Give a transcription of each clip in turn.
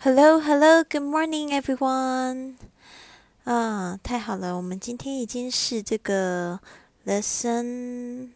Hello, hello, good morning, everyone. 啊，太好了，我们今天已经是这个 lesson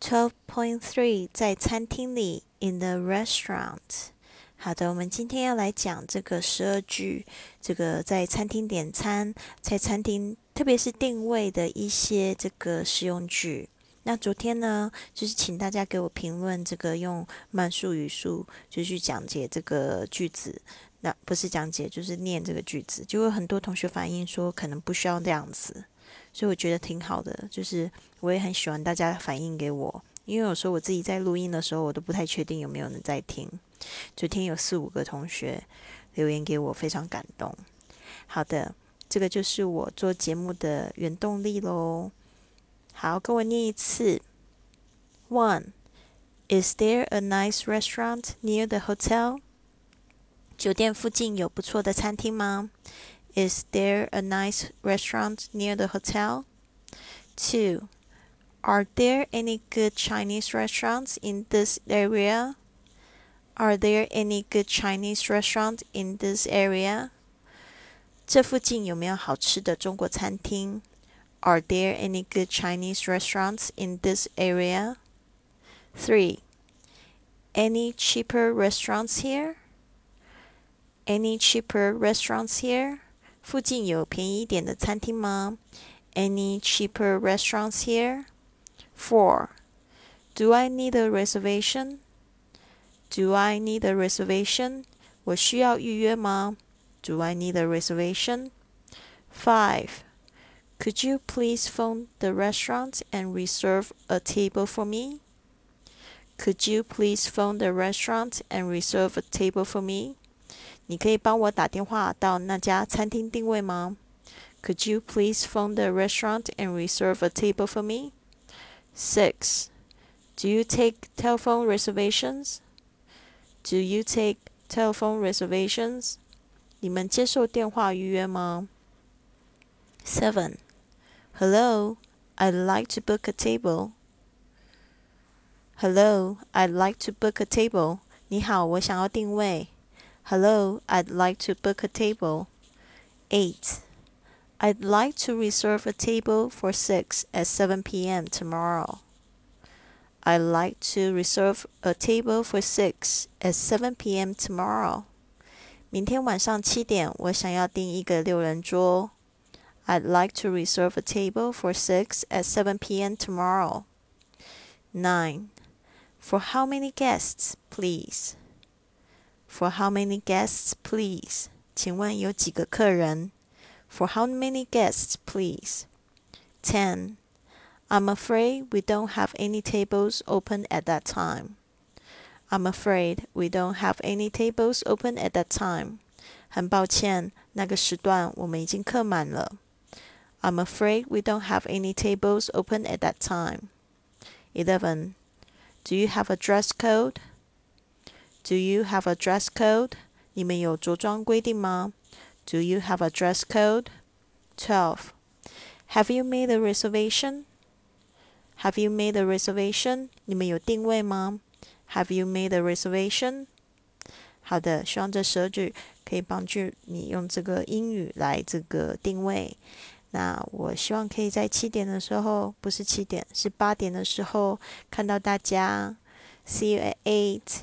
twelve point three，在餐厅里 in the restaurant。好的，我们今天要来讲这个十二句，这个在餐厅点餐，在餐厅，特别是定位的一些这个实用句。那昨天呢，就是请大家给我评论这个用慢速语速就去讲解这个句子，那不是讲解，就是念这个句子，就有很多同学反映说可能不需要这样子，所以我觉得挺好的，就是我也很喜欢大家反映给我，因为有时候我自己在录音的时候，我都不太确定有没有人在听。昨天有四五个同学留言给我，非常感动。好的，这个就是我做节目的原动力喽。好，跟我念一次。One, is there a nice restaurant near the hotel? 酒店附近有不错的餐厅吗？Is there a nice restaurant near the hotel? Two, are there any good Chinese restaurants in this area? Are there any good Chinese restaurants in this area? 这附近有没有好吃的中国餐厅 ？are there any good Chinese restaurants in this area? 3. Any cheaper restaurants here? Any cheaper restaurants here? 附近有便宜一点的餐厅吗？Any cheaper restaurants here? 4. Do I need a reservation? Do I need a reservation? 我需要预约吗？Do I need a reservation? 5. Could you please phone the restaurant and reserve a table for me? Could you please phone the restaurant and reserve a table for me? 你可以帮我打电话到那家餐厅定位吗？Could you please phone the restaurant and reserve a table for me? Six. Do you take telephone reservations? Do you take telephone reservations? 你们接受电话预约吗？Seven. Hello, I'd like to book a table. Hello, I'd like to book a table. 你好，我想要定位。Hello, I'd like to book a table. 8. I'd like to reserve a table for 6 at 7 p.m. tomorrow. I'd like to reserve a table for 6 at 7 p.m. tomorrow. 明天晚上七点，我想要订一个六人桌。 I'd like to reserve a table for 6 at 7 p.m. tomorrow. 9. For how many guests, please? For how many guests, please? 请问有几个客人? For how many guests, please? 10. I'm afraid we don't have any tables open at that time. I'm afraid we don't have any tables open at that time. 很抱歉，那个时段我们已经客满了。 I'm afraid we don't have any tables open at that time. 11. Do you have a dress code? Do you have a dress code? 你们有着装规定吗? Do you have a dress code? 12. Have you made a reservation? Have you made a reservation? 你们有定位吗? Have you made a reservation? 好的，希望这十二句可以帮助你用这个英语来这个定位。 那我希望可以在七点的时候，不是七点，是八点的时候看到大家。See you at eight.